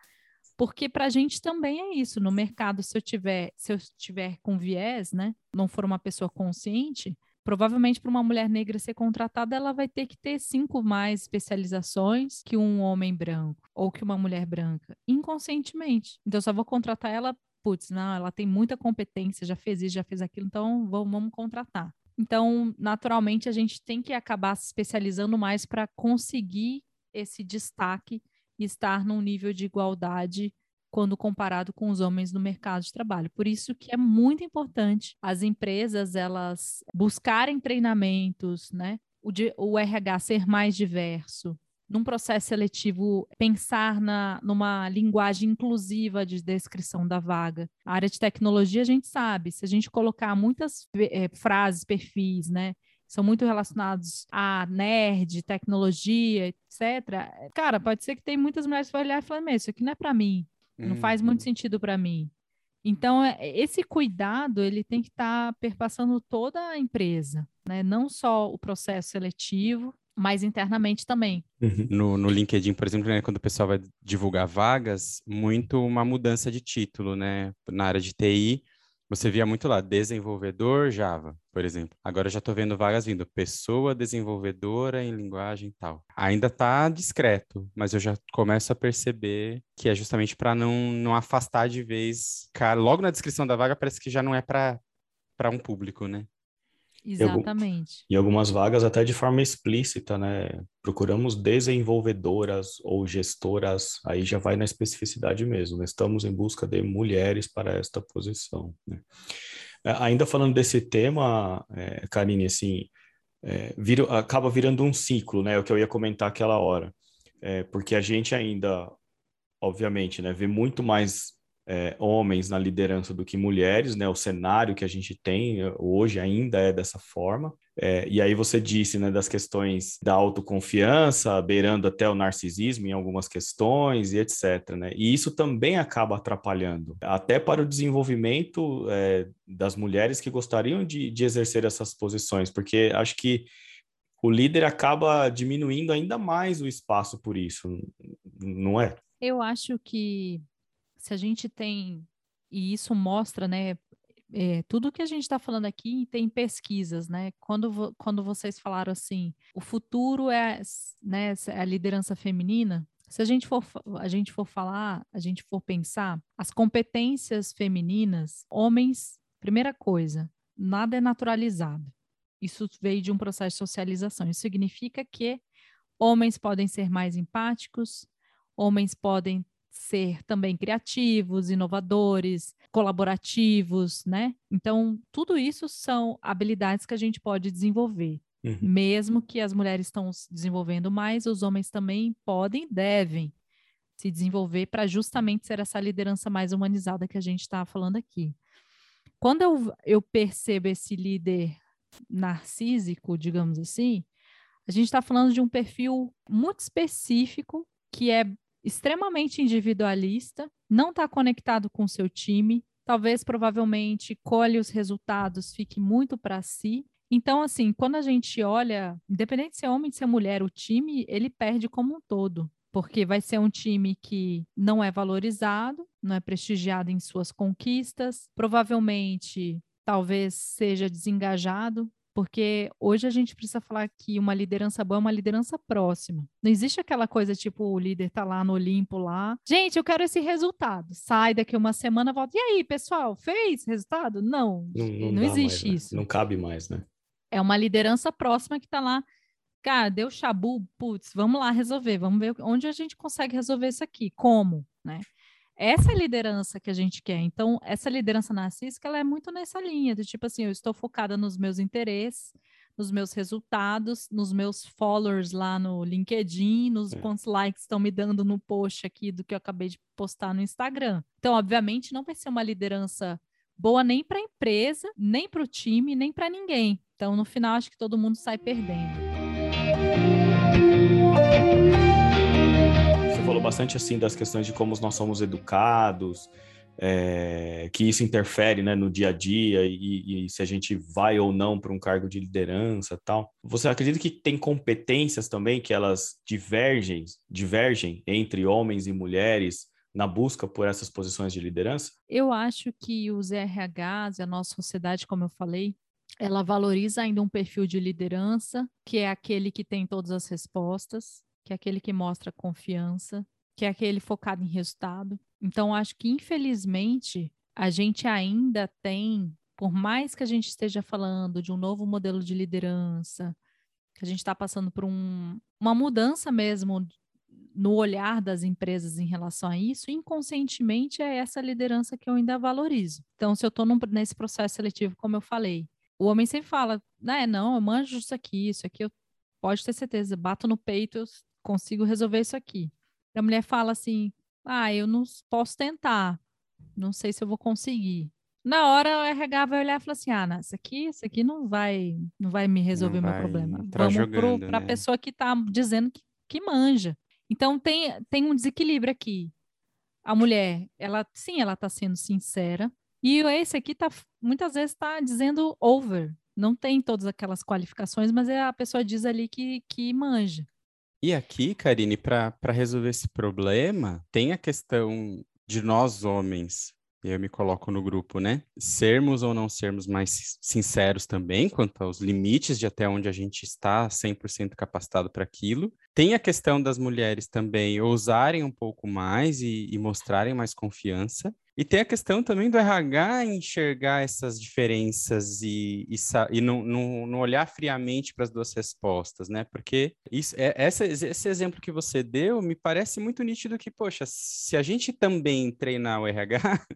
porque para a gente também é isso. No mercado, se eu tiver, se eu tiver com viés, né, não for uma pessoa consciente, provavelmente para uma mulher negra ser contratada, ela vai ter que ter cinco mais especializações que um homem branco ou que uma mulher branca, inconscientemente. Então, eu só vou contratar ela, putz, não, ela tem muita competência, já fez isso, já fez aquilo, então vamos, vamos contratar. Então, naturalmente, a gente tem que acabar se especializando mais para conseguir esse destaque e estar num nível de igualdade quando comparado com os homens no mercado de trabalho. Por isso que é muito importante as empresas elas buscarem treinamentos, né? O, o RH ser mais diverso, num processo seletivo, pensar na, numa linguagem inclusiva de descrição da vaga. A área de tecnologia, a gente sabe, se a gente colocar muitas é, frases, perfis, né? São muito relacionados a nerd, tecnologia, etc. Cara, pode ser que tem muitas mulheres que vão olhar e falar, isso aqui não é para mim, não faz muito uhum. sentido para mim. Então, é, esse cuidado, ele tem que estar tá perpassando toda a empresa, né? Não só o processo seletivo, mas internamente também. Uhum. No, no LinkedIn, por exemplo, né, quando o pessoal vai divulgar vagas, muito uma mudança de título, né? Na área de TI, você via muito lá, desenvolvedor Java, por exemplo. Agora já estou vendo vagas vindo, pessoa desenvolvedora em linguagem tal. Ainda está discreto, mas eu já começo a perceber que é justamente para não, não afastar de vez. Cara, logo na descrição da vaga parece que já não é para um público, né? Exatamente. Em, algumas vagas, até de forma explícita, né? Procuramos desenvolvedoras ou gestoras, aí já vai na especificidade mesmo. Né? Estamos em busca de mulheres para esta posição. Né? É, ainda falando desse tema, é, Karine, assim, é, vira, acaba virando um ciclo, né? É o que eu ia comentar aquela hora. É, porque a gente ainda, obviamente, né, vê muito mais é, homens na liderança do que mulheres, né? O cenário que a gente tem eh, hoje ainda é dessa forma. É, e aí você disse, né, das questões da autoconfiança, beirando até o narcisismo em algumas questões e etc, né? E isso também acaba atrapalhando, até para o desenvolvimento é, das mulheres que gostariam de, de exercer essas posições, porque acho que o líder acaba diminuindo ainda mais o espaço por isso, não é? Eu acho que se a gente tem, e isso mostra, né, é, tudo que a gente está falando aqui tem pesquisas, né? Quando, quando vocês falaram assim, o futuro é, né, é a liderança feminina. Se a gente for a gente for falar, a gente for pensar, as competências femininas, homens, primeira coisa, nada é naturalizado. Isso veio de um processo de socialização. Isso significa que homens podem ser mais empáticos, homens podem ser também criativos, inovadores, colaborativos, né? Então, tudo isso são habilidades que a gente pode desenvolver. Uhum. Mesmo que as mulheres estão desenvolvendo mais, os homens também podem e devem se desenvolver para justamente ser essa liderança mais humanizada que a gente está falando aqui. Quando eu, eu percebo esse líder narcísico, digamos assim, a gente está falando de um perfil muito específico que é extremamente individualista, não está conectado com o seu time, talvez provavelmente colhe os resultados, fique muito para si. Então, assim, quando a gente olha, independente de ser homem, de ser mulher, o time ele perde como um todo, porque vai ser um time que não é valorizado, não é prestigiado em suas conquistas, provavelmente talvez seja desengajado, porque hoje a gente precisa falar que uma liderança boa é uma liderança próxima. Não existe aquela coisa tipo o líder tá lá no Olimpo lá. Gente, eu quero esse resultado. Sai daqui uma semana, volta. E aí, pessoal, fez resultado? Não, não, não, não existe mais, né? isso. Não cabe mais, né? É uma liderança próxima que tá lá. Cara, deu chabu, putz, vamos lá resolver, vamos ver onde a gente consegue resolver isso aqui, como, né? Essa é a liderança que a gente quer. Então, essa liderança narcísica, ela é muito nessa linha, de tipo assim, eu estou focada nos meus interesses, nos meus resultados, nos meus followers lá no LinkedIn, nos é. quantos likes estão me dando no post aqui do que eu acabei de postar no Instagram. Então, obviamente, não vai ser uma liderança boa nem para a empresa, nem para o time, nem para ninguém. Então, no final, acho que todo mundo sai perdendo. Falou bastante assim das questões de como nós somos educados, é, que isso interfere né, no dia a dia e, e se a gente vai ou não para um cargo de liderança tal. Você acredita que tem competências também que elas divergem, divergem entre homens e mulheres na busca por essas posições de liderança? Eu acho que os RHs e a nossa sociedade, como eu falei, ela valoriza ainda um perfil de liderança, que é aquele que tem todas as respostas, que é aquele que mostra confiança, que é aquele focado em resultado. Então, acho que, infelizmente, a gente ainda tem por mais que a gente esteja falando de um novo modelo de liderança, que a gente está passando por um, uma mudança mesmo no olhar das empresas em relação a isso, inconscientemente é essa liderança que eu ainda valorizo. Então, se eu estou nesse processo seletivo, como eu falei, o homem sempre fala, né, não, eu manjo isso aqui, isso aqui, eu pode ter certeza, bato no peito, eu consigo resolver isso aqui. A mulher fala assim, ah, eu não posso tentar, não sei se eu vou conseguir. Na hora o RH vai olhar e falar assim: ah, não, isso aqui, isso aqui não vai, não vai me resolver o meu problema. Vamos para a né? pessoa que está dizendo que, que manja. Então tem, tem um desequilíbrio aqui. A mulher, ela sim, ela está sendo sincera. E esse aqui tá muitas vezes está dizendo over. Não tem todas aquelas qualificações, mas é a pessoa diz ali que, que manja. E aqui, Karine, para resolver esse problema, tem a questão de nós homens eu me coloco no grupo, né? Sermos ou não sermos mais sinceros também quanto aos limites de até onde a gente está 100% capacitado para aquilo. Tem a questão das mulheres também ousarem um pouco mais e, e mostrarem mais confiança. E tem a questão também do RH enxergar essas diferenças e, e, e não, não, não, olhar friamente para as duas respostas, né? Porque isso, é, essa, esse exemplo que você deu me parece muito nítido que, poxa, se a gente também treinar o RH,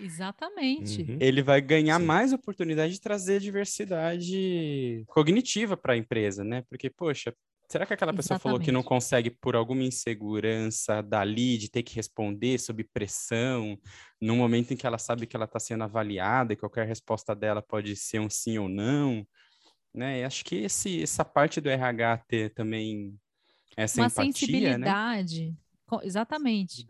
Exatamente. Uhum. Ele vai ganhar Sim. mais oportunidade de trazer diversidade cognitiva para a empresa, né? Porque, poxa, será que aquela pessoa Exatamente. falou que não consegue por alguma insegurança dali, de ter que responder sob pressão, no momento em que ela sabe que ela está sendo avaliada e qualquer resposta dela pode ser um sim ou não? Né? E acho que esse, essa parte do RH ter também essa Uma empatia, né? sensibilidade. Né? Exatamente.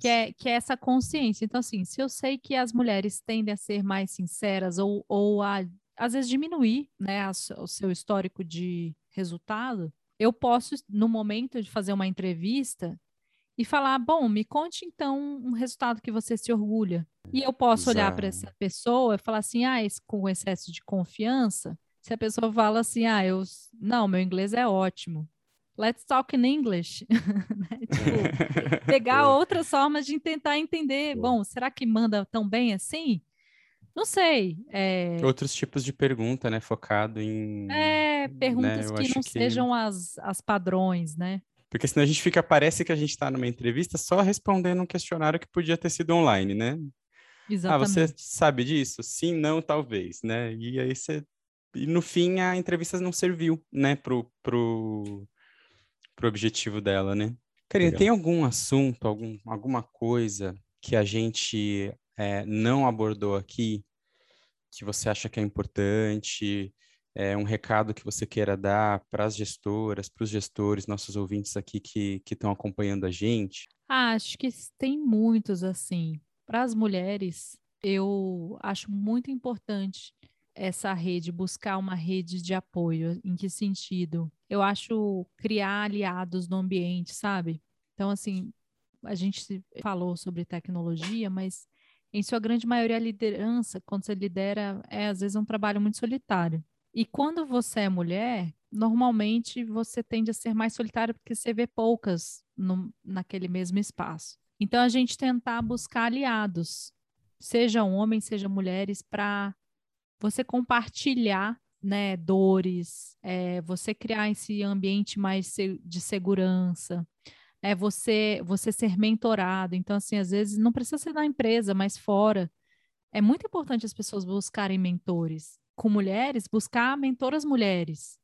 que, é, que é essa consciência. Então, assim, se eu sei que as mulheres tendem a ser mais sinceras ou, ou a, às vezes, diminuir né, a, o seu histórico de resultado, eu posso, no momento de fazer uma entrevista, e falar: bom, me conte então um resultado que você se orgulha. E eu posso Exato. olhar para essa pessoa e falar assim: ah, esse, com excesso de confiança. Se a pessoa fala assim: ah, eu. Não, meu inglês é ótimo let's talk in English. né? tipo, pegar outras formas de tentar entender. Bom, será que manda tão bem assim? Não sei. É... Outros tipos de pergunta, né? Focado em. É, perguntas né? que não que... sejam as, as padrões, né? Porque senão a gente fica, parece que a gente está numa entrevista só respondendo um questionário que podia ter sido online, né? Exatamente. Ah, você sabe disso? Sim, não, talvez, né? E aí você. E no fim a entrevista não serviu, né, pro, pro, pro objetivo dela, né? Karina, tem algum assunto, algum, alguma coisa que a gente é, não abordou aqui que você acha que é importante? É, um recado que você queira dar para as gestoras, para os gestores, nossos ouvintes aqui que estão acompanhando a gente? Ah, acho que tem muitos assim. Para as mulheres, eu acho muito importante essa rede, buscar uma rede de apoio. Em que sentido? Eu acho criar aliados no ambiente, sabe? Então, assim, a gente falou sobre tecnologia, mas em sua grande maioria a liderança, quando você lidera, é às vezes um trabalho muito solitário. E quando você é mulher, normalmente você tende a ser mais solitária porque você vê poucas no, naquele mesmo espaço. Então, a gente tentar buscar aliados, seja homens, seja mulheres, para você compartilhar né, dores, é, você criar esse ambiente mais de segurança, é você você ser mentorado. Então, assim, às vezes não precisa ser na empresa, mas fora. É muito importante as pessoas buscarem mentores. Com mulheres, buscar mentoras mulheres.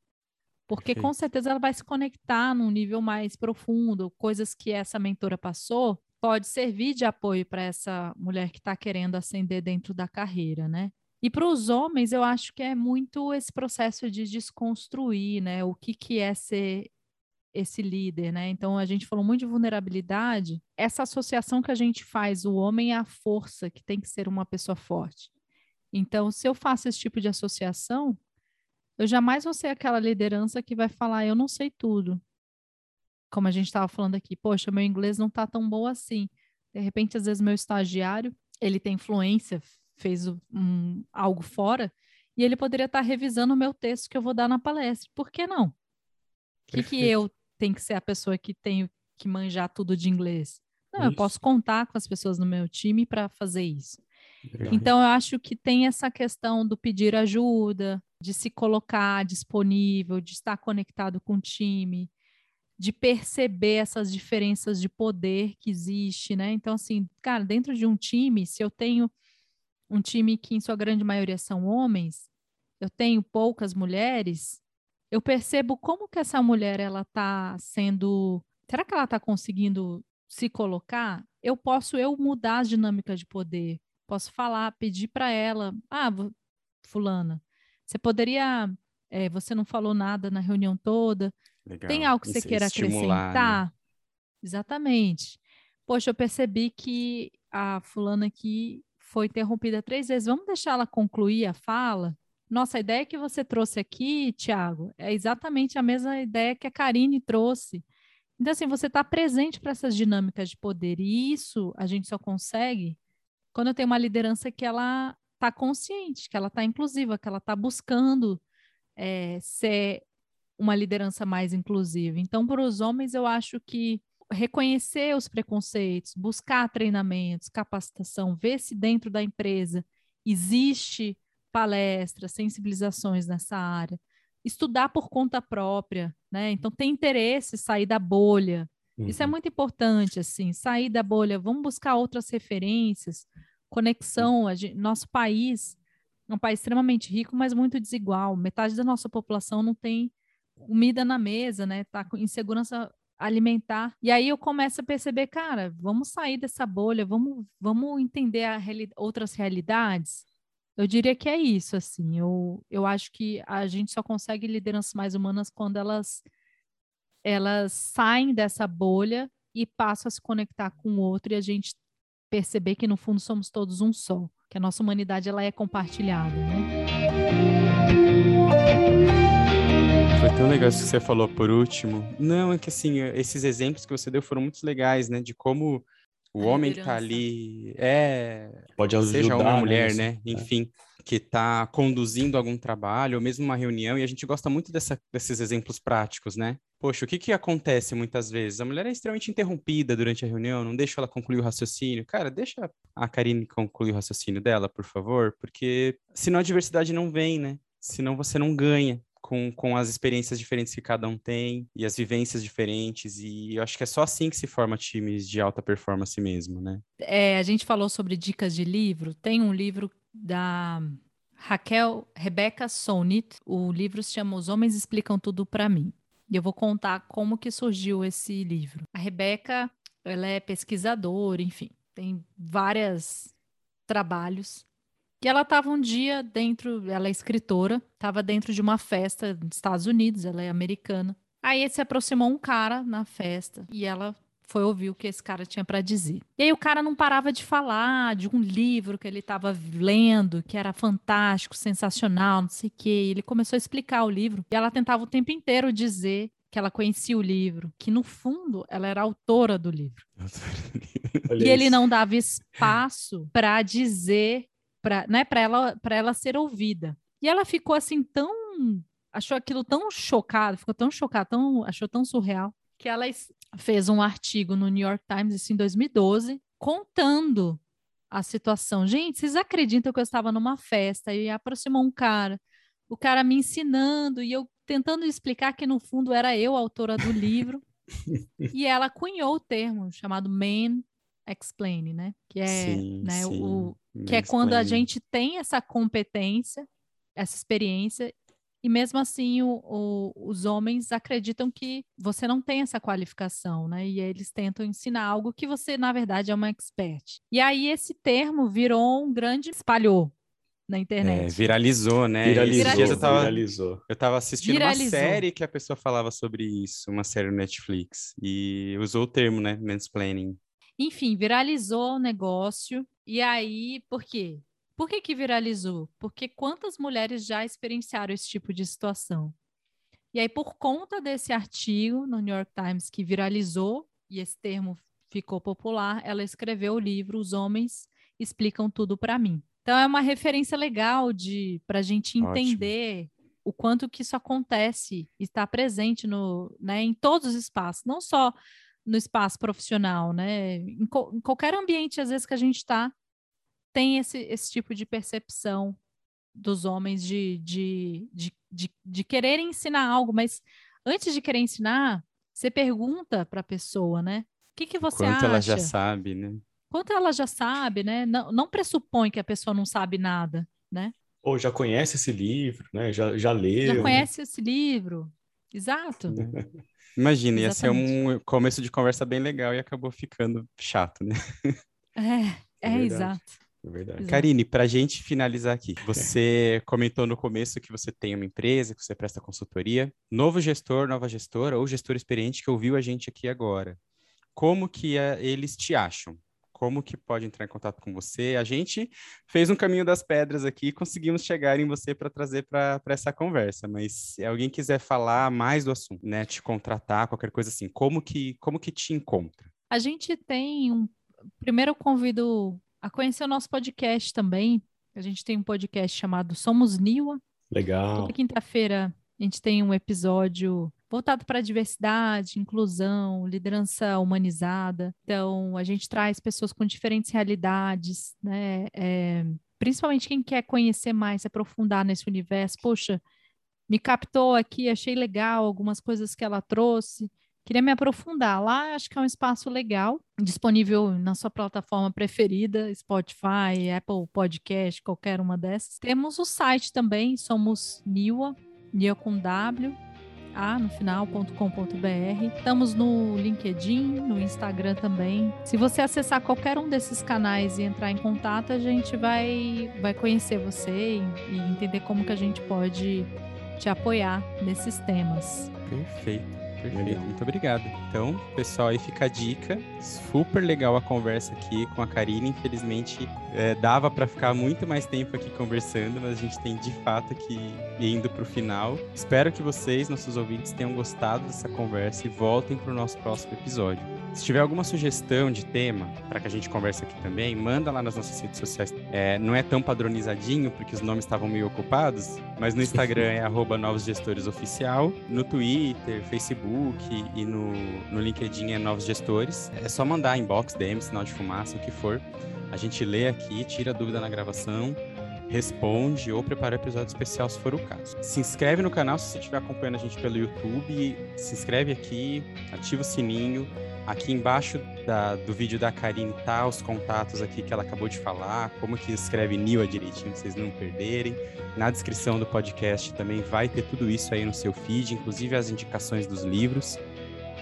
Porque com certeza ela vai se conectar num nível mais profundo, coisas que essa mentora passou, pode servir de apoio para essa mulher que está querendo ascender dentro da carreira, né? E para os homens, eu acho que é muito esse processo de desconstruir, né? O que, que é ser esse líder, né? Então a gente falou muito de vulnerabilidade, essa associação que a gente faz, o homem é a força, que tem que ser uma pessoa forte. Então, se eu faço esse tipo de associação, eu jamais vou ser aquela liderança que vai falar, eu não sei tudo. Como a gente estava falando aqui, poxa, meu inglês não está tão bom assim. De repente, às vezes, meu estagiário, ele tem influência, fez um, algo fora, e ele poderia estar revisando o meu texto que eu vou dar na palestra. Por que não? O que, que eu tenho que ser a pessoa que tenho que manjar tudo de inglês? Não, isso. eu posso contar com as pessoas no meu time para fazer isso. Então, eu acho que tem essa questão do pedir ajuda, de se colocar disponível, de estar conectado com o time, de perceber essas diferenças de poder que existe, né? Então, assim, cara, dentro de um time, se eu tenho um time que em sua grande maioria são homens, eu tenho poucas mulheres, eu percebo como que essa mulher ela está sendo, será que ela está conseguindo se colocar? Eu posso eu mudar as dinâmicas de poder, posso falar, pedir para ela, ah, fulana, você poderia, é, você não falou nada na reunião toda, Legal. Tem algo que você queira né? acrescentar? Né? Exatamente. Poxa, eu percebi que a fulana aqui foi interrompida três vezes. Vamos deixar ela concluir a fala? Nossa, a ideia que você trouxe aqui, Tiago, é exatamente a mesma ideia que a Karine trouxe. Então, assim, você está presente para essas dinâmicas de poder. E isso a gente só consegue quando eu tenho uma liderança que ela está consciente, que ela está inclusiva, que ela está buscando é, ser uma liderança mais inclusiva. Então, para os homens, eu acho que reconhecer os preconceitos, buscar treinamentos, capacitação, ver se dentro da empresa existe palestras, sensibilizações nessa área, estudar por conta própria, né? Então, ter interesse, sair da bolha. Uhum. Isso é uhum. muito importante, assim, sair da bolha, vamos buscar outras referências, conexão. Gente, nosso país é um país extremamente rico, mas muito desigual. Metade da nossa população não tem comida na mesa, né? Tá com insegurança alimentar. E aí eu começo a perceber, cara, vamos sair dessa bolha, vamos, vamos entender reali outras realidades. Eu diria que é isso, assim. Eu, eu acho que a gente só consegue lideranças mais humanas quando elas elas saem dessa bolha e passam a se conectar com o outro e a gente perceber que no fundo somos todos um só, que a nossa humanidade ela é compartilhada, né? Foi tão legal isso que você falou por último. Não, é que assim, esses exemplos que você deu foram muito legais, né? De como o a homem que tá ali é. Pode ajudar, seja uma mulher, né? né? Enfim, que tá conduzindo algum trabalho, ou mesmo uma reunião, e a gente gosta muito dessa, desses exemplos práticos, né? Poxa, o que que acontece muitas vezes? A mulher é extremamente interrompida durante a reunião, não deixa ela concluir o raciocínio. Cara, deixa a Karine concluir o raciocínio dela, por favor, porque senão a diversidade não vem, né? Senão você não ganha com, com as experiências diferentes que cada um tem e as vivências diferentes. E eu acho que é só assim que se forma times de alta performance mesmo, né? É, a gente falou sobre dicas de livro. Tem um livro da Raquel Rebecca Sonit. O livro se chama Os Homens Explicam Tudo para Mim. E eu vou contar como que surgiu esse livro. A Rebeca, ela é pesquisadora, enfim, tem vários trabalhos e ela estava um dia dentro, ela é escritora, estava dentro de uma festa nos Estados Unidos, ela é americana. Aí se aproximou um cara na festa e ela foi ouvir o que esse cara tinha para dizer. E aí o cara não parava de falar de um livro que ele estava lendo, que era fantástico, sensacional, não sei o quê. E ele começou a explicar o livro e ela tentava o tempo inteiro dizer que ela conhecia o livro, que no fundo ela era autora do livro. e ele não dava espaço para dizer para né, ela, ela ser ouvida. E ela ficou assim tão. achou aquilo tão chocada, ficou tão chocada, tão, achou tão surreal, que ela fez um artigo no New York Times, isso em 2012, contando a situação. Gente, vocês acreditam que eu estava numa festa e aproximou um cara, o cara me ensinando e eu tentando explicar que no fundo era eu a autora do livro. e ela cunhou o termo chamado man explain, né? Que é sim, né, sim. o que é quando a gente tem essa competência, essa experiência, e mesmo assim o, o, os homens acreditam que você não tem essa qualificação, né? E eles tentam ensinar algo que você, na verdade, é uma expert. E aí esse termo virou um grande espalhou na internet. É, viralizou, né? Viralizou, eu tava, viralizou. Eu tava assistindo viralizou. uma série que a pessoa falava sobre isso, uma série no Netflix, e usou o termo, né? Mansplaining. Enfim, viralizou o negócio. E aí, por quê? Por que, que viralizou? Porque quantas mulheres já experienciaram esse tipo de situação? E aí, por conta desse artigo no New York Times que viralizou, e esse termo ficou popular, ela escreveu o livro Os Homens Explicam Tudo para Mim. Então, é uma referência legal de para a gente entender Ótimo. o quanto que isso acontece, está presente no, né, em todos os espaços, não só no espaço profissional, né? Em, co em qualquer ambiente, às vezes, que a gente está, tem esse, esse tipo de percepção dos homens de, de, de, de, de querer ensinar algo, mas antes de querer ensinar, você pergunta para a pessoa, né? O que, que você Quanto acha? ela já sabe, né? Quanto ela já sabe, né? Não, não pressupõe que a pessoa não sabe nada, né? Ou já conhece esse livro, né? Já, já leu. Já conhece esse livro. Exato. Imagina, ia ser um começo de conversa bem legal e acabou ficando chato, né? É, é, verdade. exato. É verdade. Exato. Karine, para a gente finalizar aqui, você comentou no começo que você tem uma empresa, que você presta consultoria. Novo gestor, nova gestora ou gestor experiente que ouviu a gente aqui agora. Como que eh, eles te acham? Como que pode entrar em contato com você? A gente fez um caminho das pedras aqui e conseguimos chegar em você para trazer para essa conversa. Mas se alguém quiser falar mais do assunto, né, te contratar, qualquer coisa assim, como que como que te encontra? A gente tem um. Primeiro, eu convido a conhecer o nosso podcast também. A gente tem um podcast chamado Somos Niwa. Legal. Toda quinta-feira a gente tem um episódio voltado para a diversidade, inclusão, liderança humanizada. Então, a gente traz pessoas com diferentes realidades, né? É, principalmente quem quer conhecer mais, se aprofundar nesse universo. Poxa, me captou aqui, achei legal algumas coisas que ela trouxe. Queria me aprofundar. Lá acho que é um espaço legal, disponível na sua plataforma preferida, Spotify, Apple Podcast, qualquer uma dessas. Temos o site também, somos Niwa, Niwa com W, A no final.com.br. Estamos no LinkedIn, no Instagram também. Se você acessar qualquer um desses canais e entrar em contato, a gente vai, vai conhecer você e, e entender como que a gente pode te apoiar nesses temas. Perfeito. Perfeito, muito obrigado. Então, pessoal, aí fica a dica. Super legal a conversa aqui com a Karine. Infelizmente, é, dava para ficar muito mais tempo aqui conversando, mas a gente tem de fato que indo para o final. Espero que vocês, nossos ouvintes, tenham gostado dessa conversa e voltem para o nosso próximo episódio. Se tiver alguma sugestão de tema para que a gente converse aqui também, manda lá nas nossas redes sociais. É, não é tão padronizadinho, porque os nomes estavam meio ocupados, mas no Instagram é arroba Novos Gestores Oficial, no Twitter, Facebook e no, no LinkedIn é Novos Gestores. É só mandar inbox, DM, sinal de fumaça, o que for. A gente lê aqui, tira dúvida na gravação, responde ou prepara episódio especial se for o caso. Se inscreve no canal se você estiver acompanhando a gente pelo YouTube, se inscreve aqui, ativa o sininho. Aqui embaixo da- do vídeo da Karine tá os contatos aqui que ela acabou de falar, como que escreve Niwa direitinho, vocês não perderem. Na descrição do podcast também vai ter tudo isso aí no seu feed, inclusive as indicações dos livros.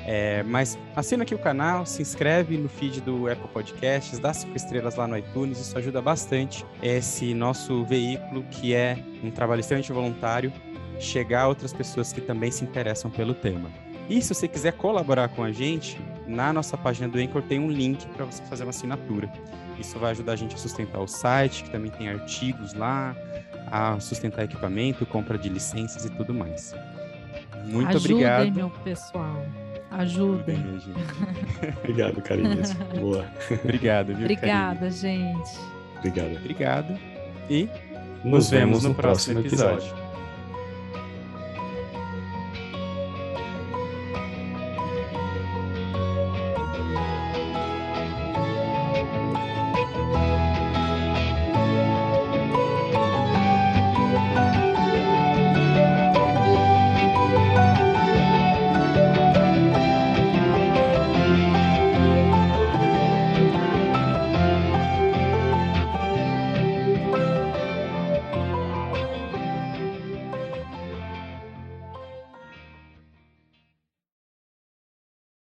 É, mas assina aqui o canal, se inscreve no feed do Apple Podcasts, dá cinco estrelas lá no iTunes, isso ajuda bastante esse nosso veículo, que é um trabalho extremamente voluntário, chegar a outras pessoas que também se interessam pelo tema. E se você quiser colaborar com a gente, na nossa página do Anchor tem um link para você fazer uma assinatura. Isso vai ajudar a gente a sustentar o site, que também tem artigos lá, a sustentar equipamento, compra de licenças e tudo mais. Muito Ajudem, obrigado. meu pessoal. Ajudem. Ajudem, gente. Obrigado, Karine. Boa. Obrigado, viu, Karine? Obrigada, gente. Obrigado. Obrigado. E Nos vemos no próximo episódio.